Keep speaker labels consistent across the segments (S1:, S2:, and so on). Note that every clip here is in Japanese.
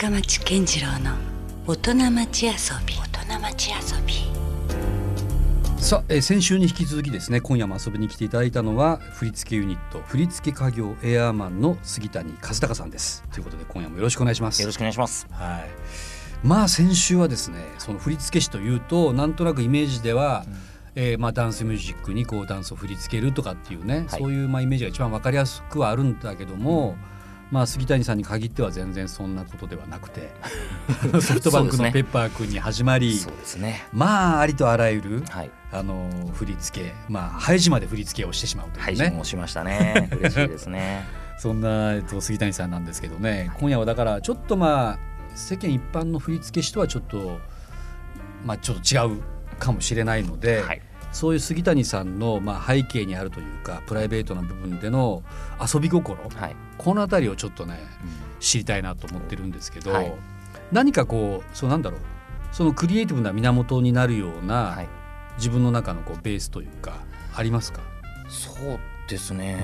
S1: 深町健次郎の大人町遊び。大人町遊び。
S2: さあ、えー先週に引き続きですね今夜も遊びに来ていただいたのは振付ユニット振付家業エアーマンの杉谷和孝さんです。ということで今夜もよろしくお願いします。
S3: よろしくお願いします。
S2: はい。まあ先週はですねその振付師というとなんとなくイメージでは、えーまあ、ダンスミュージックにこうダンスを振り付けるとかっていうね、
S3: はい。
S2: そういうまあイメージが一番わかりやすくはあるんだけども、まあ、杉谷さんに限っては全然そんなことではなくて ソフトバンクのペッパー君に始まり、
S3: そうですね。
S2: まあありとあらゆる
S3: はい。
S2: あの振り付けまあハイジまで振り付けをしてしまうというね、
S3: 配信もしましたね。嬉しいですね。
S2: そんな、えっと、杉谷さんなんですけどね今夜はだからちょっとまあ世間一般の振り付け師とはちょっとまあちょっと違うかもしれないので、
S3: はい。
S2: そういう杉谷さんのまあ背景にあるというかプライベートな部分での遊び心
S3: はい。
S2: この辺りをちょっとね知りたいなと思ってるんですけど、
S3: はい
S2: 何かこうそうなんだろうそのクリエイティブな源になるような、
S3: はい。
S2: 自分の中のこうベースというかありますか、
S3: そうですね。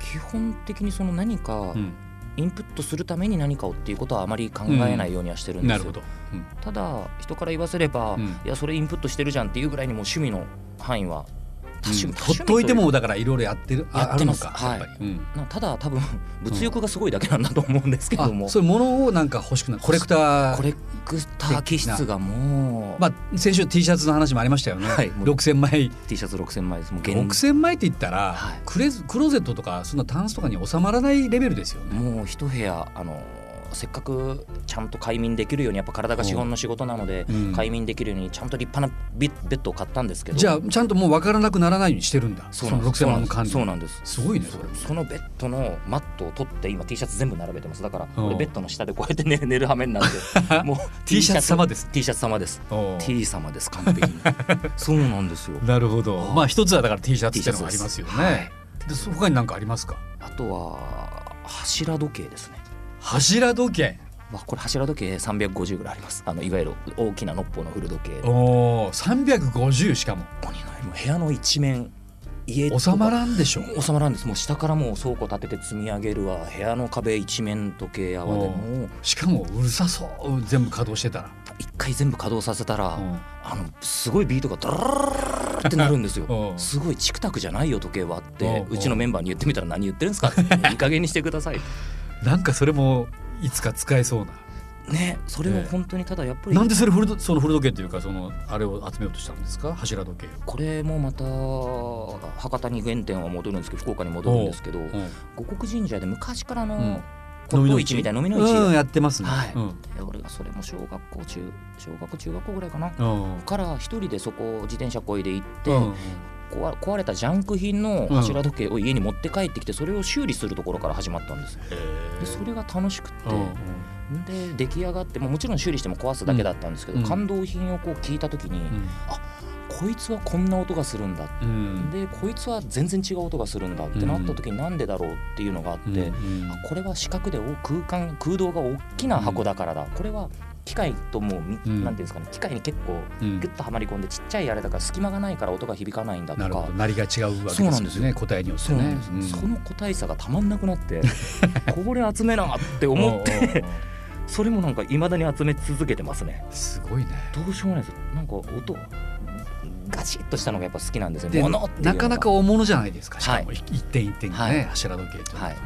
S3: 基本的にその何か
S2: うん、
S3: インプットするために何かをっていうことはあまり考えないようにはしてるんですよ。
S2: うん。
S3: ただ人から言わせれば、
S2: うん。
S3: いやそれインプットしてるじゃんっていうぐらいにもう趣味の範囲は多趣味、
S2: ほっといてもだからいろいろやってるあ
S3: やってます。
S2: あるのか、
S3: はい。
S2: うん。
S3: なただ多分物欲がすごいだけなんだと思うんですけども、
S2: あそういうものをなんか欲しくなるコレクター
S3: コレクター気質がもう、
S2: まあ先週 T シャツの話もありましたよね、
S3: はい。もう
S2: 6000枚。
S3: T シャツ6000枚です。もう現
S2: 6000枚って言ったら、
S3: はい
S2: クレズクローゼットとかそんなタンスとかに収まらないレベルですよね。
S3: もう一部屋あのせっかくちゃんと快眠できるようにやっぱ体が資本の仕事なので、
S2: うん。
S3: 快眠できるようにちゃんと立派なベベッドを買ったんですけど。
S2: じゃあちゃんともう分からなくならないようにしてるんだ。
S3: そうなん
S2: の6000万の管理。
S3: そうなんです。
S2: すごいねそれ
S3: そのベッドのマットを取って今 T シャツ全部並べてます。だからベッドの下でこうやって寝 寝る羽目になって。もう
S2: T シャツ様です。
S3: T シャツ様です。T 様です完璧に。そうなんですよ。
S2: なるほど。まあ一つはだから T シャツっていうのがありますよ
S3: はい。
S2: ねでそ他に何かありますか？
S3: あとは柱時計ですね
S2: 柱時計。
S3: わこれ柱時計350ぐらいあります。あのいわゆる大きなノッポの古時計。
S2: おお350しかも。
S3: ここにないもう部屋の一面家
S2: 収まらんでしょ。
S3: 収まらんです。もう下からもう倉庫建てて積み上げるわ。部屋の壁一面時計泡で。
S2: お
S3: もう
S2: しかもうるさそう。全部稼働してたら、
S3: 一回全部稼働させたら、
S2: うん。
S3: あのすごいビートがドラーってなるんですよ。すごいチクタクじゃないよ時計は。って
S2: おう
S3: ちのメンバーに言ってみたら何言ってるんですかって。いい加減にしてください
S2: なんかそれもいつか使えそうな。
S3: ねそれも本当にただやっぱり
S2: なんでそれ古どその古時計っていうかそのあれを集めようとしたんですか？柱時計を。
S3: これもまた博多に原点は戻るんですけど福岡に戻るんですけど
S2: うん
S3: 五国神社で昔からの
S2: うん。
S3: 骨董市みたいな飲みの市。
S2: うんやってますね、
S3: はい。
S2: うん。
S3: で俺がそれも小学校中小学校中学校ぐらいかな。
S2: うん。
S3: から一人でそこ自転車こいで行って、
S2: うん
S3: 壊壊れたジャンク品の柱時計を家に持って帰ってきてそれを修理するところから始まったんです。よでそれが楽しくって、
S2: うん
S3: で出来上がってももちろん修理しても壊すだけだったんですけど、
S2: うん。
S3: 感動品をこう聞いた時に、こいつはこんな音がするんだ。
S2: うん。
S3: でこいつは全然違う音がするんだってなった時になんでだろうっていうのがあって、
S2: うん
S3: あこれは四角でお空間空洞が大きな箱だからだ、これは機械ともうみ、
S2: うん。
S3: なんていうんですかね機械に結構
S2: うん。
S3: ギュッとはまり込んでちっちゃいあれだから隙間がないから音が響かないんだとか。
S2: なりが違うわけですよ
S3: そうなんですよ。
S2: ね答えによってね。
S3: その個体差がたまんなくなって これ集めなって思ってそれもなんかいまだに集め続けてますね。
S2: すごいね。
S3: どうしようもないです。なんか音ガチッとしたのがやっぱ好きなんですよ
S2: で
S3: 物
S2: なかなか大物じゃないですか。しかも
S3: は
S2: 一点一点がね、
S3: はい。
S2: 柱時計っていうのはね、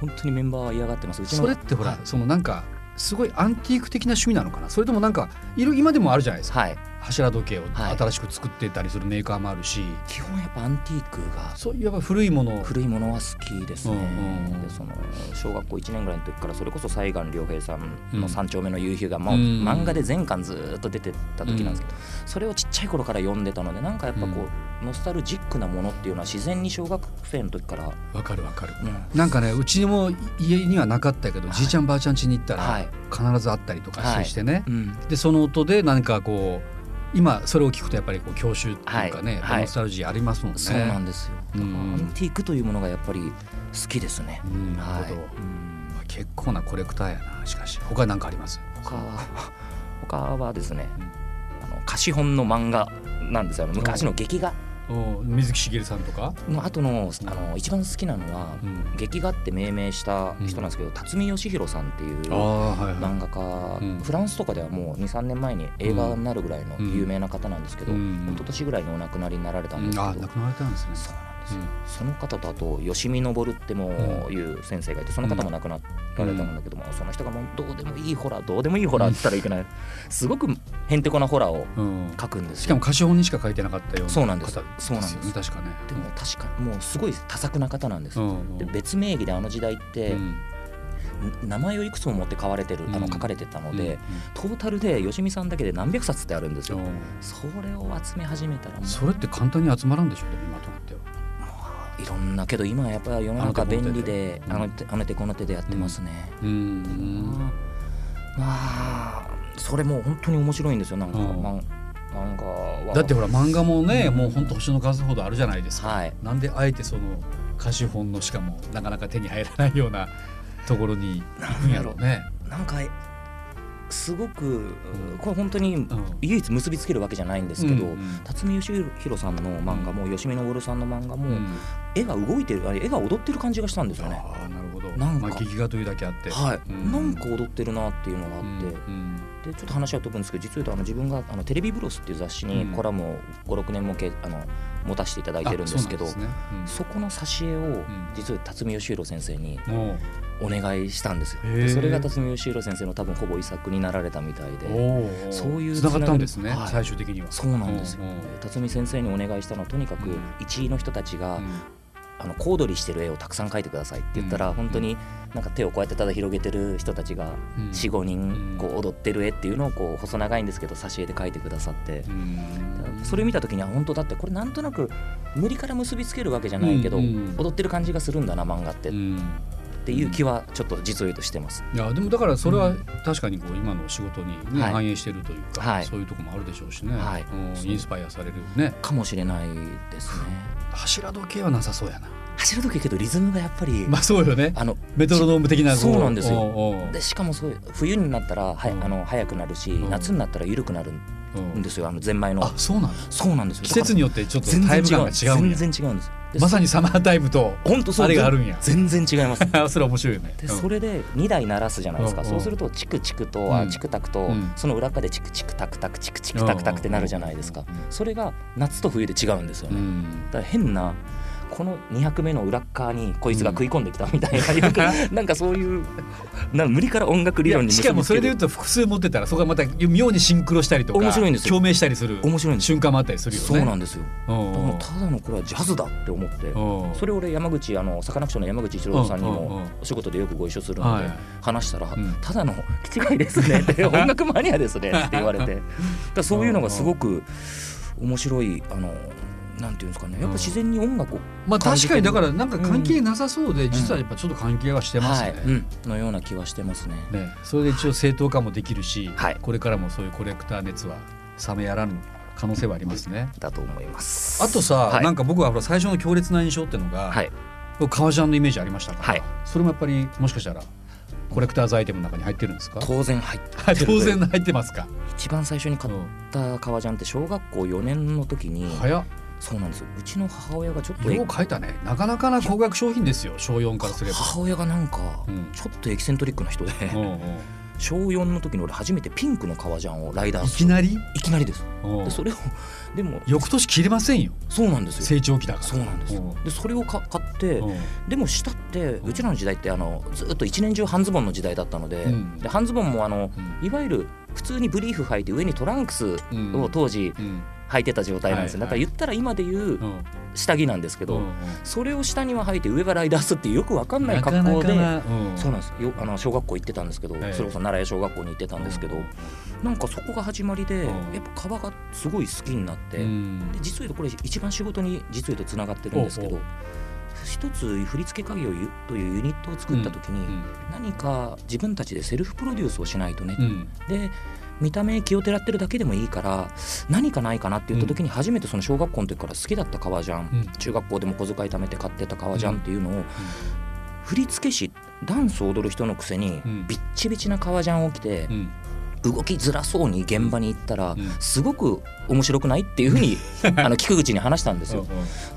S3: 本当にメンバーは嫌がってます。
S2: それってほら、
S3: はい。
S2: そのなんかすごいアンティーク的な趣味なのかな。それともなんかいる今でもあるじゃないですか。
S3: はい。
S2: 柱時計を
S3: はい。
S2: 新しく作ってたりするメーカーもあるし、
S3: 基本やっぱアンティークが
S2: そういうやっぱ古いもの。を
S3: 古いものは好きですね、
S2: うんうん
S3: でその小学校1年ぐらいの時からそれこそ西岸良平さん
S2: うん。
S3: の「三丁目の夕日が」もう
S2: うん。
S3: 漫画で全巻ずーっと出てた時なんですけど、それをちっちゃい頃から読んでたのでなんかやっぱこう、ノスタルジックなものっていうのは自然に小学生の時から、
S2: わかるわかる。
S3: うん。
S2: なんかねうちにも家にはなかったけど、
S3: はい。
S2: じいちゃんばあちゃん家に行ったら、
S3: はい。
S2: 必ずあったりとかしてね、
S3: うん。
S2: でその音で何かこう今それを聞くとやっぱりこう郷愁っていうかね、
S3: はい。はい
S2: ノスタルジーありますもんね。
S3: そうなんですよ。だかアンティークというものがやっぱり好きですね、
S2: うんなるほど、結構なコレクターやなしかし。他何かあります？
S3: 他は他はですね、
S2: うん。
S3: あの貸本の漫画なんですよ。昔の劇画。
S2: お水木しげるさんとか、
S3: の後のあの一番好きなのは、
S2: うん。
S3: 劇画って命名した人なんですけど、辰巳義弘さんっていう
S2: ああはいはい。
S3: 漫画家、
S2: うん。
S3: フランスとかではもう23年前に映画になるぐらいの有名な方なんですけど、
S2: うん
S3: 一昨年ぐらいにお亡くなりになられたんですけど、
S2: あ亡くなられたんですね
S3: その方とあと吉見昇ってもいう先生がいてその方も亡くなられたんだけども、その人がもうどうでもいいホラーどうでもいいホラーって言ったらいけない。すごくへんてこなホラーを
S2: うん
S3: 書くんですよ。
S2: しかも歌詞本にしか書いてなかったような
S3: そうなんです
S2: 方
S3: そうなんです。
S2: 確かね。
S3: でも確かもうすごい多作な方なんです、
S2: うん
S3: で別名義であの時代って、名前をいくつも持って買われてる、あ
S2: うん
S3: の書かれてたので、
S2: うん
S3: トータルで吉見さんだけで何百冊ってあるんですよ、
S2: うん。
S3: それを集め始めたら
S2: それって簡単に集まらんでしょ今となっては
S3: いろんなけど今はやっぱり世の中便利であ
S2: あの
S3: あの手この手でやってますね、
S2: うん。
S3: まあそれも本当に面白いんですよ。なんか、
S2: うん。
S3: 漫画は
S2: だってほら漫画もねもう本当星の数ほどあるじゃないですか、
S3: はい。
S2: なんであえてその歌詞本のしかもなかなか手に入らないようなところに行くんやろうね。
S3: なんかすごくこれ本当に
S2: うん。
S3: 唯一結びつけるわけじゃないんですけど、
S2: うんうん
S3: 辰巳義弘さんの漫画も吉見昇さんの漫画も、
S2: うん。
S3: 絵が動いてるあれ絵が踊ってる感じがしたんですよね。
S2: ああなるほど。
S3: なんか。
S2: まあ劇画というだけあって。
S3: はい、
S2: うん。
S3: なんか踊ってるなっていうのがあ
S2: うん
S3: って、
S2: うん
S3: でちょっと話は飛ぶんですけど実を言うとあの自分があのテレビブロスっていう雑誌に
S2: うん。
S3: コラムを56年もけあの持たせていただいてるんですけど、
S2: あそ
S3: この挿絵を実は辰巳義弘先生に
S2: う。んも
S3: お願いしたんですよ。でそれが辰巳義弘先生の多分ほぼ遺作になられたみたいで。そういう
S2: 繋がったんですね、
S3: はい。
S2: 最終的には。
S3: そうなんですよ。辰巳先生にお願いしたのはとにかく
S2: うん。
S3: 一位の人たちが、
S2: うん。
S3: あの小躍りしてる絵をたくさん描いてくださいって言ったら、
S2: うん。
S3: 本当になんか手をこうやってただ広げてる人たちが
S2: うん。
S3: 45人
S2: うん
S3: こう踊ってる絵っていうのをこう細長いんですけど挿絵で描いてくださって。
S2: う、ん。
S3: それを見た時には本当だってこれなんとなく無理から結びつけるわけじゃないけど、踊ってる感じがするんだな漫画って、っ
S2: うん
S3: ていう気はちょっと実を言うとしてます。
S2: いやでもだからそれは確かにこう今の仕事に、ね
S3: はい。
S2: 反映してるというか、
S3: はい。
S2: そういうところもあるでしょうしね、
S3: はい。
S2: うんインスパイアされるね。
S3: かもしれないですね。
S2: 柱時計はなさそうやな。
S3: 走る時けどリズムがやっぱり、
S2: まあそうよね。
S3: あの
S2: メトロノーム的なこ
S3: そうなんですよ。でしかもそういう冬になったらは
S2: うん。
S3: あの早くなるし、
S2: うん。
S3: 夏になったら緩くなる
S2: うん
S3: んですよあのゼンマイの。
S2: あそうなんだ
S3: そうなんですよ。
S2: 季節によってちょっと
S3: 全
S2: タイム感が違う
S3: 全然違うんです。で
S2: まさにサマータイムと
S3: 本当そう。
S2: あれがあるんや。
S3: 全然違います。
S2: それは面白いよね。
S3: で
S2: うん。
S3: それで2台鳴らすじゃないですか、
S2: うん。
S3: そうするとチクチクと、
S2: うん。
S3: あチクタクと、
S2: うん。
S3: その裏側でチクチクタクタクチクチクタクタクってなるじゃないですか、それが夏と冬で違うんですよね、
S2: うん。
S3: だから変なこの200目の裏っ側にこいつが食い込んできたみたいな、よく なんかそういうなんか無理から音楽理論に
S2: しかもそれで言う
S3: と
S2: と複数持ってたらそこがまた妙にシンクロしたりとか
S3: 面白いんですよ。
S2: 共鳴したりする
S3: 面白い
S2: 瞬間もあったりするよね。
S3: そうなんですよ。ただのこれはジャズだって思って
S2: うん。
S3: それ俺山口あのサカナクションの山口一郎さんに
S2: うんうんうん。
S3: もお仕事でよくご一緒するので
S2: はい。
S3: 話したら
S2: うん「
S3: ただの気違いですね」って「音楽マニアですね」って言われて。だそういうのがすごく面白いあのなんていうんですかね。やっぱ自然に音楽を
S2: まあ
S3: 感じてる。
S2: 確かにだからなんか関係なさそうで、実はやっぱちょっと関係はしてますね。
S3: はいうん。のような気はしてますね。
S2: ね。それで一応正当化もできるし、
S3: はい。
S2: これからもそういうコレクター熱は冷めやらぬ可能性はありますね。
S3: だと思います。
S2: あとさ、
S3: はい。
S2: なんか僕はほら最初の強烈な印象っていうのが、
S3: はい。
S2: 僕革ジャンのイメージありましたから、
S3: はい。
S2: それもやっぱりもしかしたらコレクターズアイテムの中に入ってるんですか？
S3: 当然入って
S2: 当然入ってますか、
S3: 一番最初に買っ
S2: うん
S3: た革ジャンって小学校4年の時に
S2: 早っ
S3: そうなんですよ。うちの母親がちょっと
S2: よう書いたね。なかなかな高額商品ですよ。小4からすれば。
S3: 母親がなんか
S2: うん。
S3: ちょっとエキセントリックな人で
S2: うんうん。
S3: 小4の時に俺初めてピンクの革ジャンをライダー
S2: い
S3: ス
S2: きなり？
S3: いきなりです。
S2: うん。
S3: でそれをでも
S2: 翌年着れませんよ。
S3: そうなんですよ。
S2: 成長期だから。
S3: そうなんです。よでそれをか買って
S2: うん。
S3: でも下ってうちらの時代ってあのずっと一年中半ズボンの時代だったので,、
S2: うん。
S3: で半ズボンもあの
S2: うん。
S3: いわゆる普通にブリーフ履いて上にトランクス
S2: うん。
S3: を当時
S2: うん
S3: 履いてた状態なんですよ、
S2: はい
S3: だから言ったら今で言う
S2: うん。
S3: 下着なんですけど、それを下には履いて上はライダースっていうよくわかんない格好でそうなんですよ。あの小学校行ってたんですけど、
S2: ええ。
S3: それこそ奈良屋小学校に行ってたんですけど、なんかそこが始まりで、
S2: うん。
S3: やっぱ革がすごい好きになって、
S2: うん。
S3: で実を言うとこれ一番仕事に実を言うとつながってるんですけど一つ振付家業というユニットを作った時に、何か自分たちでセルフプロデュースをしないとね、
S2: うん。
S3: で見た目気をてらってるだけでもいいから何かないかなって言った時に初めてその小学校の時から好きだった革ジャン、
S2: うん。
S3: 中学校でも小遣い貯めて買ってた革ジャンっていうのを、振付師ダンスを踊る人のくせに、
S2: うん。
S3: ビッチビチな革ジャンを着て、
S2: うん
S3: 動きづらそうに現場に行ったら、
S2: うん。
S3: すごく面白くないっていうふうに あの聞く口に話したんですよ。
S2: うん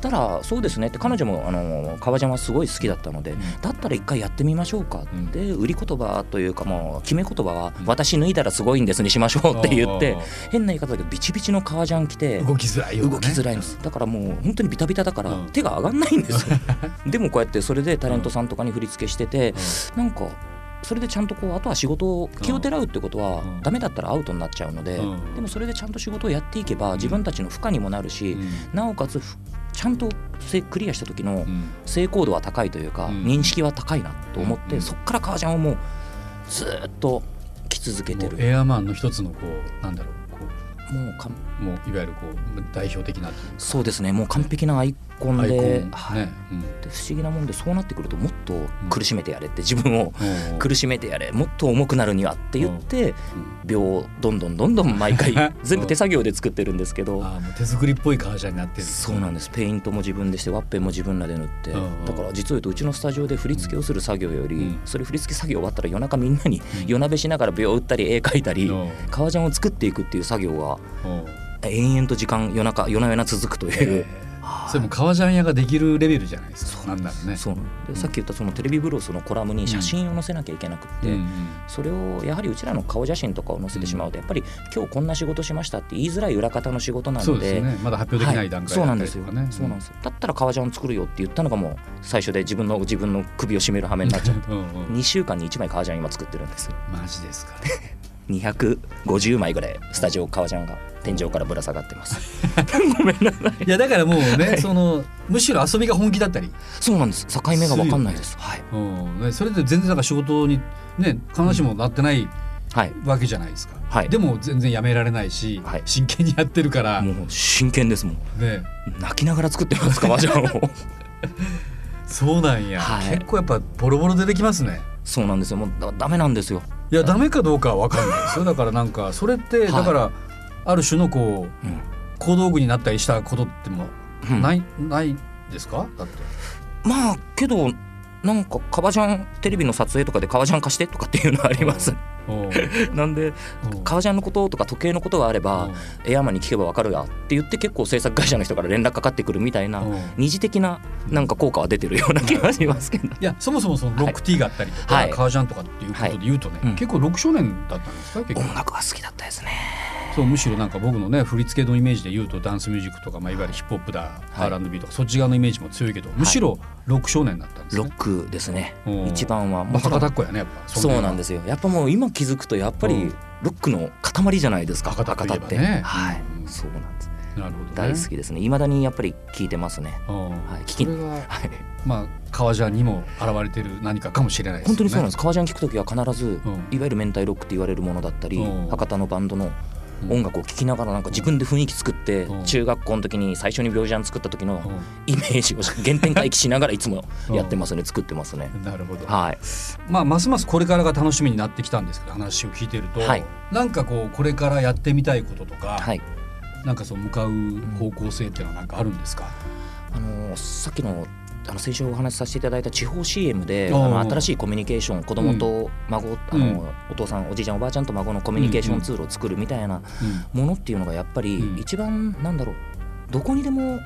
S3: たらそうですね。って彼女もあの革ジャンはすごい好きだったので、
S2: ん。
S3: だったら一回やってみましょうかって、売り言葉というかもう決め言葉は「私脱いだらすごいんです」にしましょうって言って
S2: うん
S3: 変な言い方だけどビチビチの革ジャン着て
S2: 動きづらい
S3: 動きづらいんです。だからもう本当にビタビタだから
S2: うん。
S3: 手が上がんないんですよ。でもこうやってそれでタレントさんとかに振り付けしててなんかそれでちゃんとこうあとは仕事を気をてらうってことは
S2: うん。
S3: ダメだったらアウトになっちゃうので
S2: うん。
S3: でもそれでちゃんと仕事をやっていけば自分たちの負荷にもなるし
S2: うん。
S3: なおかつふちゃんとせクリアした時の
S2: うん。
S3: 成功度は高いというか
S2: うん。
S3: 認識は高いなと思っ
S2: うん。
S3: てそっから革ジャンをもうずーっと着続けてる。
S2: エアマンの一つのこうなんだろうこ
S3: もうか
S2: もういわゆるこう代表的な
S3: そうですね。もう完璧なアイコンで
S2: ン
S3: はい。不思議なもんでそうなってくるともっと苦しめてやれって自分を
S2: うん。
S3: 苦しめてやれ。もっと重くなるにはって言って秒をどんどんどんどん毎回 全部手作業で作ってるんですけど。
S2: ああもう手作りっぽい革ジャンになってる。
S3: そうなんです。ペイントも自分でしてワッペンも自分らで塗って。
S2: うん。
S3: だから実を言うとうちのスタジオで振り付けをする作業より
S2: うん。
S3: それ振り付け作業終わったら夜中みんなに
S2: うん。
S3: 夜なべしながら秒打ったり絵描いたり
S2: うん。
S3: 革ジャンを作っていくっていう作業が
S2: うん
S3: 延々と時間夜中夜な夜な続くという。
S2: それも革ジャン屋ができるレベルじゃないですかなんならね。
S3: そうでさっき言ったそのテレビブロスのコラムに写真を載せなきゃいけなくって、
S2: うん。
S3: それをやはりうちらの顔写真とかを載せてしまうとやっぱり今日こんな仕事しましたって言いづらい裏方の仕事な
S2: そう
S3: ので
S2: ね。まだ発表できない段階
S3: そう
S2: だ
S3: なんですよ、
S2: ったりとかね
S3: そうなんですよ。だったら革ジャン作るよって言ったのがもう最初で自分の自分の首を絞める羽目になっちゃって
S2: うんうん。
S3: 2週間に1枚革ジャン今作ってるんです
S2: マジですか
S3: 250枚ぐらいスタジオ革ジャンが天井からぶら下がってます。ごめんなさい。
S2: いやだからもうねそのむしろ遊びが本気だったり。
S3: そうなんです。境目が分かんないです。はい、
S2: うん。ねそれで全然なんか仕事にね必ずしもなってない
S3: はい。
S2: わけじゃないですか。
S3: はい。
S2: でも全然やめられないし
S3: はい。
S2: 真剣にやってるから。
S3: もう真剣ですもん。
S2: ね。
S3: 泣きながら作ってます革ジャンを
S2: そうなんや。
S3: はい。
S2: 結構やっぱボロボロ出てきますね。
S3: そうなんですよ。もうだダメなんですよ。
S2: いやダメかどうかは分かんないですよ。だからなんかそれって
S3: い。
S2: だからある種のこう
S3: うん。
S2: 小道具になったりしたことっても
S3: うん。
S2: ないないですか？だって。
S3: まあけどなんか革ジャンテレビの撮影とかで革ジャン貸してとかっていうのはあります。
S2: う。ん
S3: なんで
S2: う。ん
S3: 革ジャンのこととか時計のことがあればエアマンに聞けばわかるやって言って結構制作会社の人から連絡かかってくるみたいな二次的ななんか効果は出てるような気がしますけど。
S2: いやそもそもそのロックティーがあったりとか、
S3: はい。
S2: 革ジャンとかっていうことで言うとね、
S3: はい。うん
S2: 結構ロック少年だったんですか結構。
S3: 音楽が好きだったですね
S2: そうむしろなんか僕のね振り付けのイメージで言うとダンスミュージックとか、まあ、いわゆるヒップホップだ、
S3: はい。
S2: R&B とかそっち側のイメージも強いけどむしろロック少年だったんですね、
S3: ロックですね。
S2: うん
S3: 一番は
S2: まあ、
S3: もちろん。
S2: 博多っ子やねやっぱ
S3: そうなんですすよ。やっぱもう今気づくとやっぱり
S2: うん。
S3: ロックの塊じゃないですか
S2: 博多
S3: って。はい。
S2: うん
S3: そうなんです。
S2: なるほど、ね、
S3: 大好きですね。未だにやっぱり聞いてますね。
S2: うん
S3: はい聞き はい。
S2: まあ革ジャンにも現れてる何かかもしれないですよね。
S3: 本当にそうなんです。革ジャン聞くときは必ず
S2: うん。
S3: いわゆる明太ロックって言われるものだったり
S2: うん。
S3: 博多のバンドの
S2: うん
S3: 音楽を聴きながらなんか自分で雰囲気作って
S2: うん。
S3: 中学校の時に最初に病ジャン作った時の
S2: う
S3: イメージを原点回帰しながらいつも やってますね作ってますね。
S2: んなるほど、
S3: はい。
S2: まあ、ますますこれからが楽しみになってきたんですけど話を聞いてると、
S3: はい。
S2: なんかこうこれからやってみたいこととか、
S3: はい。
S2: なんかそう向かう方向性っていうのはなんかあるんですか、
S3: あのーさっきのあの先週お話しさせていただいた地方 CM であの新しいコミュニケーション子供と孫、あの
S2: うん。
S3: お父さんおじいちゃんおばあちゃんと孫のコミュニケーションツールを作るみたいなものっていうのがやっぱり
S2: うん。
S3: 一番なんだろうどこにでも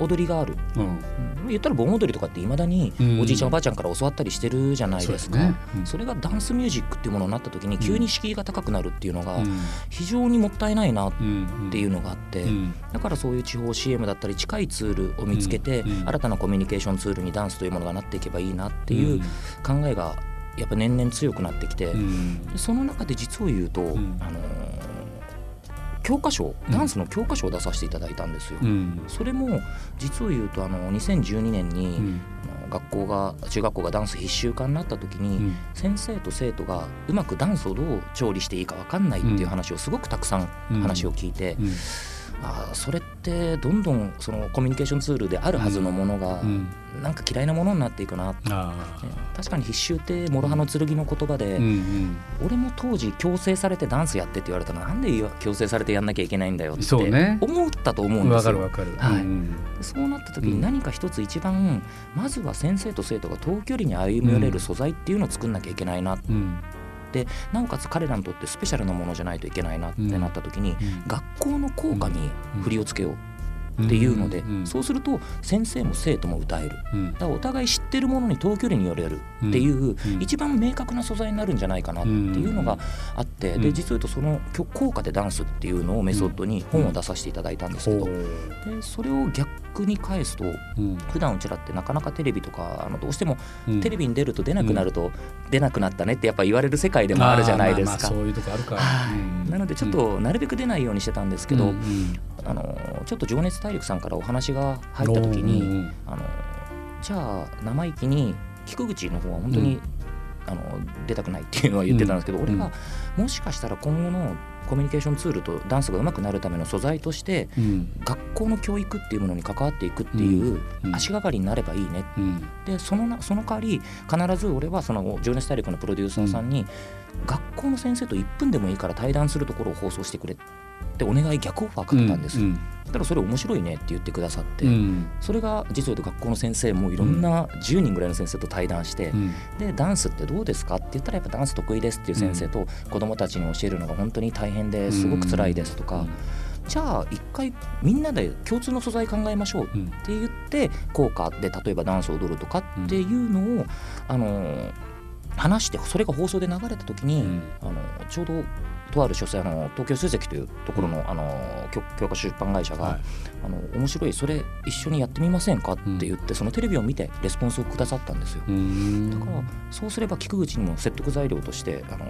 S3: 踊りがある、
S2: うん。
S3: うん。言ったら盆踊りとかっていまだに
S2: うん。
S3: おじいちゃんおばあちゃんから教わったりしてるじゃないですか。
S2: そうですね。うん。
S3: それがダンスミュージックっていうものになった時に急に敷居が高くなるっていうのが
S2: うん。
S3: 非常にもったいないなっ
S2: うん
S3: ていうのがあって、
S2: うん。
S3: だからそういう地方 CM だったり近いツールを見つけて、新たなコミュニケーションツールにダンスというものがなっていけばいいなっていう考えがやっぱ年々強くなってきて、その中で実を言うと、
S2: ん。
S3: あのー教科書
S2: うん。
S3: ダンスの教科書を出させていただいたんですよ。
S2: うん。
S3: それも実を言うとあの2012年に、
S2: うん。
S3: 学校が中学校がダンス必修化になった時に、
S2: うん。
S3: 先生と生徒がうまくダンスをどう調理していいか分かんないっていう話をすごくたくさん。話を聞いて、
S2: うん
S3: あーそれってどんどんそのコミュニケーションツールであるはずのものが、
S2: うん。
S3: なんか嫌いなものになっていくな、ね
S2: あ
S3: 確かに必修って諸刃の剣の言葉で、
S2: ーうん。
S3: 俺も当時強制されてダンスやってって言われたらなんで強制されてやんなきゃいけないんだよって思ったと思う
S2: うん
S3: ですよ。
S2: かるわかる。
S3: はい。
S2: うん
S3: そうなった時
S2: うん
S3: に何か一つ一番、まずは先生と生徒が遠距離に歩み寄れる素材っていうのを作んなきゃいけないな。っ
S2: うん
S3: でなおかつ彼らにとってスペシャルなものじゃないといけないなってなった時に、学校の校歌に振りをつけようっていうので、そうすると先生も生徒も歌える、だからお互い知ってるものに遠距離に寄れるっていう、一番明確な素材になるんじゃないかなっていうのがあって、で実を言うとその効果でダンスっていうのをメソッドに本を出させていただいたんですけど、でそれを逆に返すと、普段うちらってなかなかテレビとかあのどうしてもテレビに出ると出なくなると、出なくなったねってやっぱ言われる世界でもあるじゃないですか。
S2: そういうとこあるか、
S3: なのでちょっとなるべく出ないようにしてたんですけど、あのちょっと情熱大陸さんからお話が入った時に、あのじゃあ生意気に菊口の方は本当に、あの出たくないっていうのは言ってたんですけど、俺がもしかしたら今後のコミュニケーションツールとダンスが上手くなるための素材として、学校の教育っていうものに関わっていくっていう足がかりになればいいね、でそのなその代わり必ず俺はその「情熱大陸」のプロデューサーさんに、学校の先生と1分でもいいから対談するところを放送してくれってお願い逆オファーかけたんですよ。だからそれ面白いねって言ってくださって、それが実を言うと学校の先生もいろんな10人ぐらいの先生と対談して、でダンスってどうですかって言ったらやっぱダンス得意ですっていう先生と子どもたちに教えるのが本当に大変ですごく辛いですとか。じゃあ一回みんなで共通の素材考えましょうって言って効果で例えばダンスを踊るとかっていうのをあの話してそれが放送で流れた時にあのちょうどとある書籍あの東京書籍というところの,、あの教教科書出版会社が、はい、あの面白いそれ一緒にやってみませんかって言って、うん、そのテレビを見てレスポンスをくださったんですよ。だからそうすれば菊口にも説得材料としてあの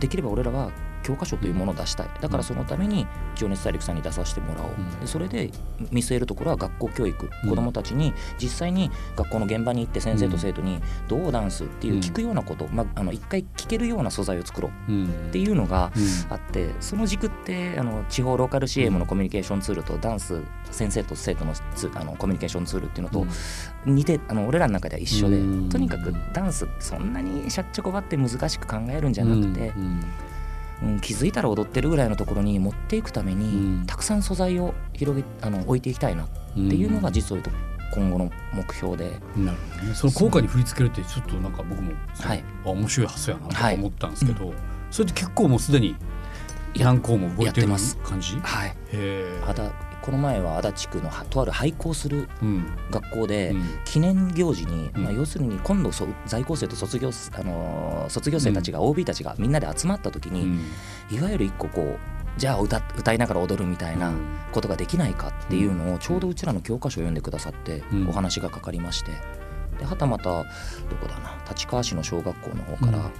S3: できれば俺らは教科書というものを出したい。だからそのために情熱大陸さんに出させてもらおう、うん、でそれで見据えるところは学校教育、うん、子どもたちに実際に学校の現場に行って先生と生徒にどうダンスっていう聞くようなこと、まあ、あの一回聞けるような素材を作ろう。っていうのがあって、その軸ってあの地方ローカル CM のコミュニケーションツールとダンス先生と生徒のツあのコミュニケーションツールっていうのと似てあの俺らの中では一緒でとにかくダンスそんなにしゃっちょこばって難しく考えるんじゃなくて。うん、気づいたら踊ってるぐらいのところに持っていくために、うん、たくさん素材を広げあの置いていきたいなっていうのが実を言うと今後の目標で、
S2: なるほどね、その効果に振り付けるってちょっとなんか僕も、はい、あ面白い発想やなと思ったんですけど、はいうん、それって結構もうすでに何校も動いてる感じ？
S3: はい。あだこの前は足立区のとある廃校する学校で、うん、記念行事に、うん、まあ、要するに今度そ在校生と卒業,、あのー、卒業生たちが、うん、OB たちがみんなで集まった時に、いわゆる一個こうじゃあ歌歌いながら踊るみたいなことができないかっていうのをちょうどうちらの教科書を読んでくださってお話がかかりまして。ではたまたどこだな立川市の小学校の方から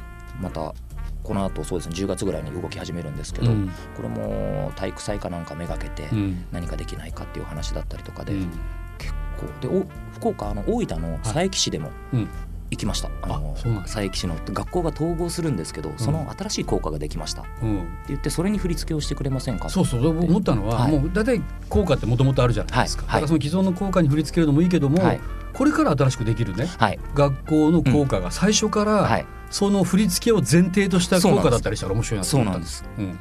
S3: またこの後そうですね10月ぐらいに動き始めるんですけど、うん、これも体育祭かなんかめがけて何かできないかっていう話だったりとかで、うん、結構。でお福岡あの大分の佐伯市でも行きました、はい、あの佐伯市の学校が統合するるんですけど、うん、その新しい校歌ができました、って言ってそれに振り付けをしてくれませんか？
S2: そうそう思ったのは、はい、もう大体校歌ってもともとあるじゃないですか、はい、だからその既存の校歌に振り付けるのもいいけども、これから新しくできるね、学校の校歌が最初から、その振り付けを前提とした効果だったりしたら面白いな
S3: そうなんです。
S2: うん、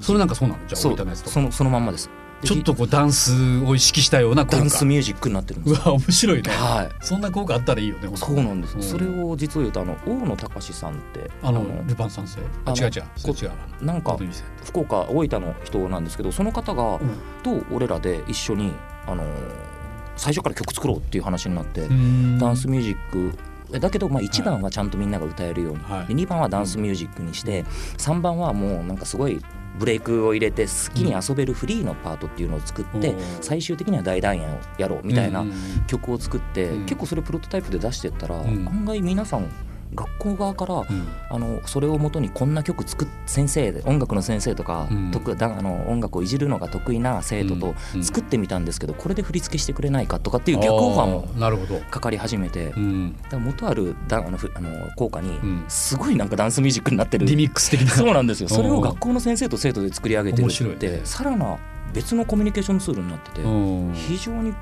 S2: それなんかそうなの？じゃあ置いたやつと
S3: そのそのまんまです。
S2: ちょっとこうダンスを意識したような効果。
S3: ダンスミュージックになってるんです。
S2: うわ面白いね。
S3: はい。
S2: そんな効果あったらいいよね。
S3: そうなんです。それを実を言うとあの大野隆さんって
S2: あのルパン三世。あ違う違う違う。
S3: なんか福岡大分の人なんですけどその方がと俺らで一緒にあの最初から曲作ろうっていう話になってダンスミュージックだけどまあ1番はちゃんとみんなが歌えるように、はい、2番はダンスミュージックにして3番はもうなんかすごいブレイクを入れて好きに遊べるフリーのパートっていうのを作って最終的には大団円をやろうみたいな曲を作って結構それプロトタイプで出してったら案外皆さん学校側から、うん、あのそれをもとにこんな曲作っ先生で音楽の先生とか、うん、得だあの音楽をいじるのが得意な生徒と作ってみたんですけど、これで振り付けしてくれないかとかっていう逆オファーもかかり始めて、うん、だ元あるだあのあの効果にすごいなんかダンスミュージックになってる。
S2: リミックス的な。
S3: そうなんですよ。それを学校の先生と生徒で作り上げてるって、ね、さらな別のコミュニケーションツールになってて非常に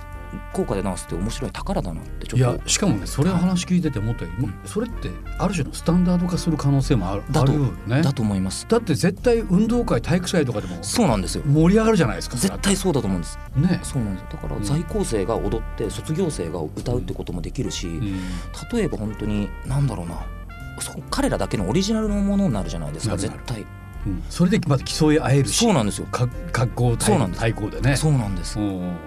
S3: 効果でダンスって面白い宝だなってちょっと。
S2: いやしかもねそれを話聞いてて思ったより、うん、それってある種のスタンダード化する可能性もある
S3: だと
S2: よね。
S3: だと思います。
S2: だって絶対運動会体育祭とかでも
S3: そうなんですよ。
S2: 盛り上がるじゃないですか
S3: 絶対そうだと思うんです。
S2: ね。
S3: そうなんですだから在校生が踊って卒業生が歌うってこともできるし、うん、例えば本当に何だろうな。彼らだけのオリジナルのものになるじゃないですか絶対。
S2: うん、それでまた競い合えるし。
S3: そうなんですよ。
S2: 格好対抗でね。
S3: そうなんです。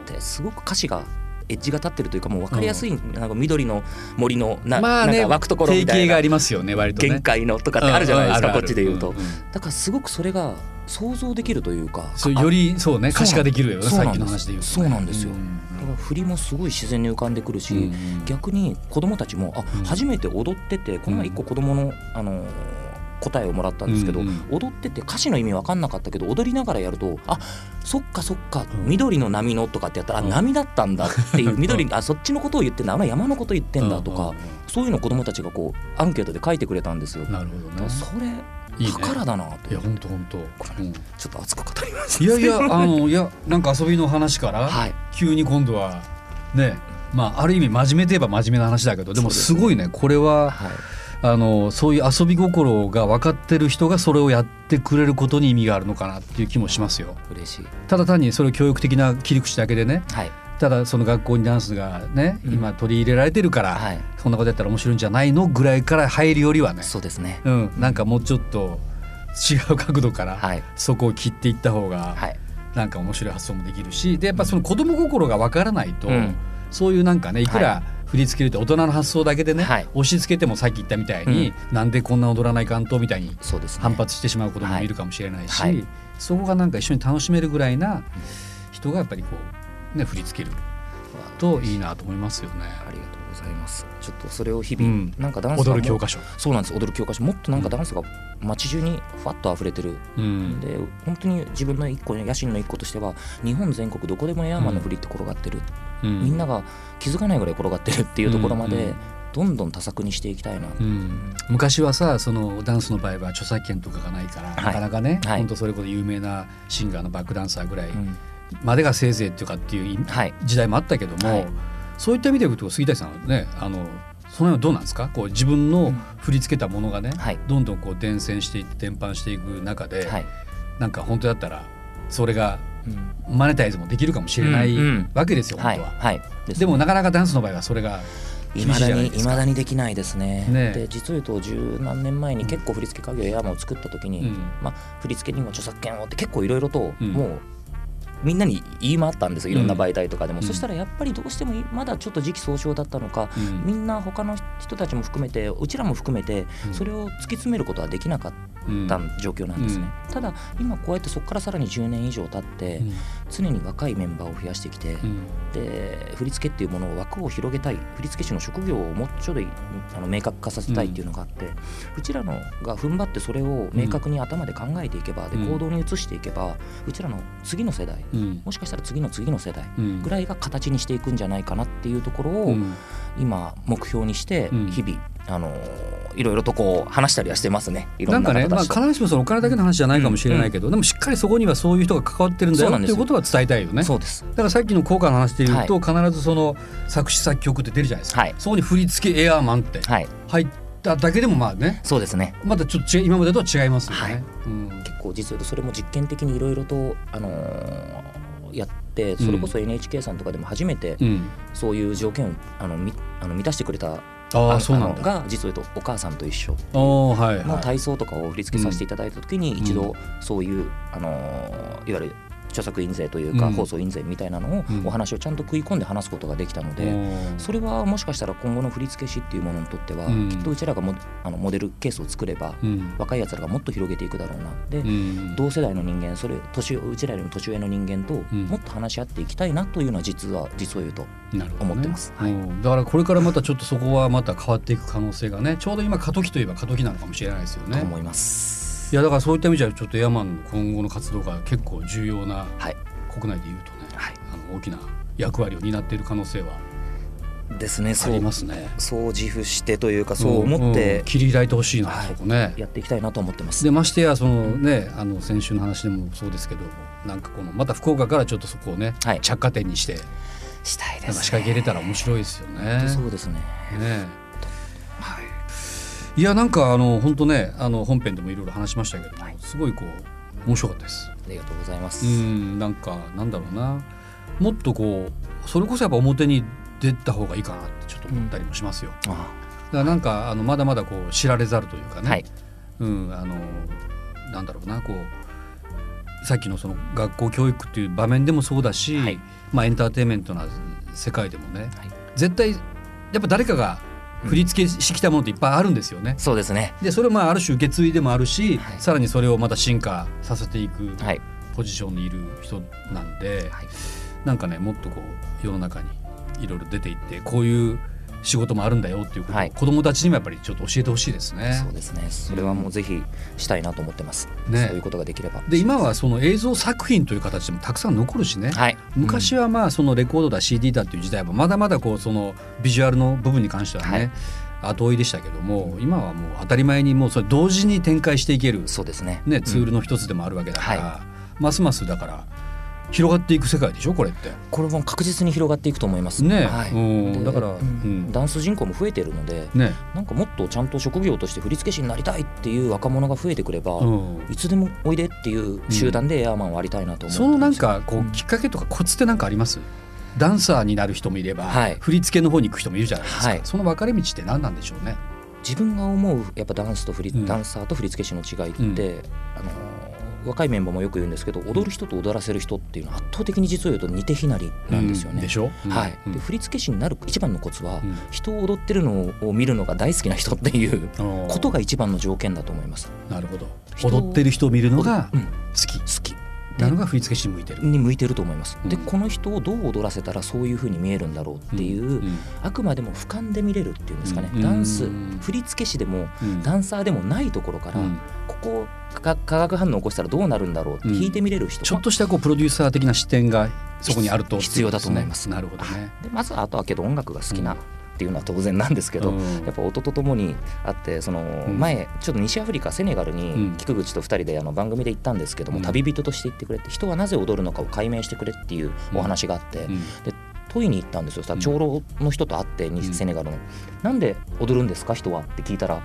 S3: ですごく歌詞がエッジが立ってるというかもう分かりやすい、なんか緑の森のな,、まあね、なんか湧くところみたいな。
S2: がありますよね割と
S3: ね。限界のとかってあるじゃないですか、こっちで言うと、だからすごくそれが想像できるというか。
S2: よりそうね可視化できるよねさっきの話で言うと、
S3: そうなんですよ、だから振りもすごい自然に浮かんでくるし、逆に子供たちもあ、初めて踊っててこの前一個子供のあの答えをもらったんですけど、うんうん、踊ってて歌詞の意味分かんなかったけど踊りながらやるとあそっかそっか、緑の波のとかってやったら、あ波だったんだっていう緑あそっちのことを言ってんだあの山のこと言ってん。だとか、そういうの子供たちがこうアンケートで書いてくれたんですよ。
S2: なるほどね、
S3: それいい、ね、宝だなと
S2: いや本当本当、うん、
S3: ちょっと熱く語りました
S2: いやいやあのいやなんか遊びの話から、はい、急に今度はねまあある意味真面目といえば真面目な話だけどでもすごいね。これは、はいあのそういう遊び心が分かってる人がそれをやってくれることに意味があるのかなっていう気もしますよ。
S3: 嬉しい。
S2: ただ単にそれを教育的な切り口だけでね、はい、ただその学校にダンスがね、うん、今取り入れられてるから、はい、そんなことやったら面白いんじゃないのぐらいから入るよりはね
S3: そうですね、
S2: うん、なんかもうちょっと違う角度からそこを切っていった方が、はい、なんか面白い発想もできるしでやっぱその子供心が分からないと、うん、そういうなんかねいくら、振り付けるって大人の発想だけでね、はい、押し付けてもさっき言ったみたいに、うん、なんでこんな踊らないかんとみたいに反発してしまうこともいるかもしれないし、はい、そこがなんか一緒に楽しめるぐらいな人がやっぱりこうね振り付ける。といいなと思いますよね。
S3: ありがとうございます。ちょっとそれを日々、うん、
S2: なんかダンス踊る教科書。
S3: そうなんです。踊る教科書。もっとなんかダンスが街中にふわっと溢れてる、うん、で本当に自分の一個野心の一個としては日本全国どこでもエアーマンの振りって転がってる、うん、みんなが気づかないぐらい転がってるっていうところまで、どんどん多作にしていきたいな、うん、
S2: 昔はさそのダンスの場合は著作権とかがないから、はい、なかなかね、はい、本当それこそ有名なシンガーのバックダンサーぐらいまでがせいぜいっていうかってい。う時代もあったけども、はい、そういった意味で言うと杉谷さんねあのその辺はどうなんですか？こう自分の振り付けたものがね、うん、どんどんこう伝染していって伝播していく中で、はい、なんか本当だったらそれがマネタイズもできるかもしれないわけですよ、うんうん、本当は、はい。はい、でもなかなかダンスの場合はそれが
S3: いまだにいまだにできないですね。ねで実を言うと十何年前に結構振付家業エアマを作った時に、うん、まあ、振付にも著作権をって結構いろいろと、もうみんなに言い回ったんですよいろんな媒体とかでも、うん、そしたらやっぱりどうしてもまだちょっと時期尚早だったのか、うん、みんな他の人たちも含めてうちらも含めてそれを突き詰めることはできなかった状況なんですね、うん、ただ今こうやってそこからさらに10年以上経って、常に若いメンバーを増やしてきて、で振り付けっていうものを枠を広げたい振付師の職業をもうちょいあの明確化させたいっていうのがあって、うちらのが踏ん張ってそれを明確に頭で考えていけば、で行動に移していけばうちらの次の世代、もしかしたら次の次の世代ぐらいが形にしていくんじゃないかなっていうところを、今目標にして日々、あのいろいろとこう話したりはしてますね。
S2: なんかね、まあ、必ずしもそのお金だけの話じゃないかもしれないけど、でもしっかりそこにはそういう人が関わってるんだよっていうことは伝えたいよね。
S3: そうです。
S2: だからさっきの効果の話で言うと、必ずその作詞作曲って出るじゃないですか、そこに振り付けエアーマンって入っただけでもまあね
S3: そうですね。
S2: またちょっと今までとは違いますよね。
S3: うん、結構実はそれも実験的にいろいろと、あのーやってそれこそ NHK さんとかでも初めてそういう条件をあのみあの満たしてくれたあそうなんが実を言うと「お母さんと一緒」の体操とかを振り付けさせていただいた時に一度そういう、あのいわゆる著作印税というか、放送印税みたいなのをお話をちゃんと食い込んで話すことができたので、それはもしかしたら今後の振付師っていうものにとっては、きっとうちらがもあのモデルケースを作れば、若いやつらがもっと広げていくだろうなで、同世代の人間それ年うちらよりも年上の人間ともっと話し合っていきたいなというのは実は実を言うと思ってます、
S2: ねはい、だからこれからまたちょっとそこはまた変わっていく可能性がねちょうど今過渡期といえば過渡期なのかもしれないですよね。
S3: と思います。
S2: いやだからそういった意味じゃちょっとエアマンの今後の活動が結構重要な、はい。国内でいうとね、はい、あの大きな役割を担っている可能性は
S3: ですね。
S2: ありますね。
S3: そう自負してというかそう思って、
S2: うん、切り開いてほしいな、はい、そこね
S3: やっていきたいなと思ってます。
S2: でましてやそのねあの先週の話でもそうですけどなんかこのまた福岡からちょっとそこをね、はい、着火点にして
S3: したいです、
S2: ね、仕掛け入れたら面白いですよね。
S3: そうですね。ね。
S2: はい、いやなんかあの本当ねあの本編でもいろいろ話しましたけど、はい、すごいこう面白かったです。
S3: ありがとうございます。
S2: うんなんかなんだろうな。もっとこうそれこそやっぱ表に出た方がいいかなってちょっと思ったりもしますよ、うん、あからなんかあのまだまだこう知られざるというかね、はい、うんあのなんだろうなこうさっきのその学校教育っていう場面でもそうだし、はい、まあエンターテインメントな世界でもね、はい、絶対やっぱ誰かが振り付けしてきたものっていっぱいあるんですよね。
S3: そうですね。
S2: でそれをまあある種受け継いでもあるし、はい、さらにそれをまた進化させていくポジションにいる人なんで、はい、なんかねもっとこう世の中にいろいろ出ていってこういう仕事もあるんだよっていうことを、はい、子どもたちにもやっぱりちょっと教えてほしいですね。
S3: そうですね。それはもうぜひしたいなと思ってます。ね、そういうことができれば。
S2: で今はその映像作品という形でもたくさん残るしね。はい、昔はまあそのレコードだ CD だっていう時代はまだまだこうそのビジュアルの部分に関してはね。はい後追いでしたけども今はもう当たり前にもうそれ同時に展開していける
S3: そうですね
S2: ねツールの一つでもあるわけだから、うんはい、ますますだから広がっていく世界でしょこれって。
S3: これも確実に広がっていくと思います。
S2: ね、はい、うん、だから、う
S3: ん、ダンス人口も増えてるので、ね、なんかもっとちゃんと職業として振付師になりたいっていう若者が増えてくれば、うん、いつでもおいでっていう集団でエアマンをありたいなと思
S2: う、そのなんかこうきっかけとかコツって何かあります、ダンサーになる人もいれば、はい、振り付けの方に行く人もいるじゃないですか、はい、その分かれ道って何なんでしょうね？
S3: 自分が思うやっぱダンスと振り、うん、ダンサーと振付師の違いって、うん、あの若いメンバーもよく言うんですけど踊る人と踊らせる人っていうのは圧倒的に実を言うと似て非なりなんですよね。
S2: でしょ、
S3: はい、で振付師になる一番のコツは、人を踊ってるのを見るのが大好きな人っていうことが一番の条件だと思います。
S2: なるほど。踊ってる人を見るのが好き、
S3: 好き
S2: なのが振付師に向いてる
S3: に向いてると思います、うん、でこの人をどう踊らせたらそういうふうに見えるんだろうっていう、うん。うん、あくまでも俯瞰で見れるっていうんですかね、ダンス振付師でも、ダンサーでもないところから、ここ化学反応を起こしたらどうなるんだろうって聞いてみれる人、
S2: ちょっとしたこうプロデューサー的な視点がそこにあると。
S3: 必要だと思います。
S2: なるほどね。
S3: でまずあとはけど音楽が好きな、っていうのは当然なんですけど、うん、やっぱ音とともにあってその前ちょっと西アフリカセネガルに菊口と2人であの番組で行ったんですけども、旅人として行ってくれて人はなぜ踊るのかを解明してくれっていうお話があって、で問いに行ったんですよ。さ長老の人と会って、セネガルの、なんで踊るんですか人は？って聞いたら、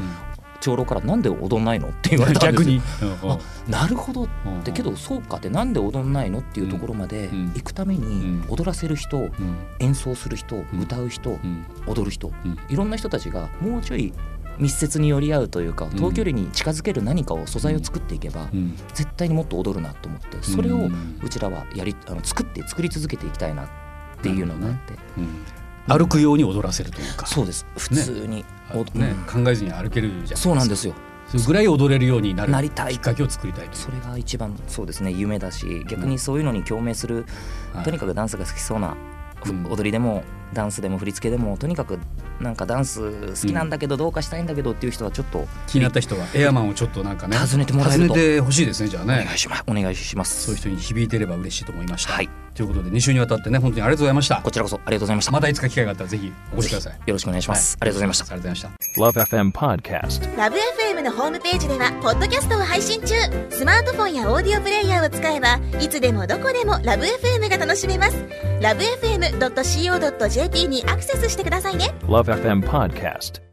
S3: 長老から「なんで踊んないの?」って言われたんですよ。あなるほどってけどそうかってなんで踊んないのっていうところまで行くために踊らせる人、演奏する人、歌う人、踊る人、いろんな人たちがもうちょい密接に寄り合うというか遠距離に近づける何かを素材を作っていけば、絶対にもっと踊るなと思ってそれをうちらはやりあの作って作り続けていきたいなっていうのがあって。
S2: 歩くように踊らせるというか。
S3: そうです。普通に、
S2: ね、考えずに歩けるじゃないですか
S3: そうなんですよ。
S2: それぐらい踊れるようになる。なりたい。きっかけを作りたい
S3: それが一番そうですね夢だし逆にそういうのに共鳴する、うん、とにかくダンスが好きそうな、うん、踊りでもダンスでも振り付けでもとにかくなんかダンス好きなんだけどどうかしたいんだけどっていう人はちょっと、
S2: 気になった人はエアマンをちょっとなんかね
S3: 訪ねてもらえ
S2: ると。訪ねてほしいですねじゃあね。
S3: お願いします。お願いします。
S2: そういう人に響いてれば嬉しいと思いました。はい。ということで2週にわたってね本当にありがとうございました。
S3: こちらこそありがとうございました。
S2: またいつか機会があったらぜひお越しください。
S3: よろしくお願いします、はい、ありがとうございました。
S2: ありがとうございました。
S4: LoveFM Podcast
S5: LoveFM のホームページではポッドキャストを配信中。スマートフォンやオーディオプレイヤーを使えばいつでもどこでも LoveFM が楽しめます。LoveFM.co.jp JP にアクセスしてくださいね
S4: LoveFM Podcast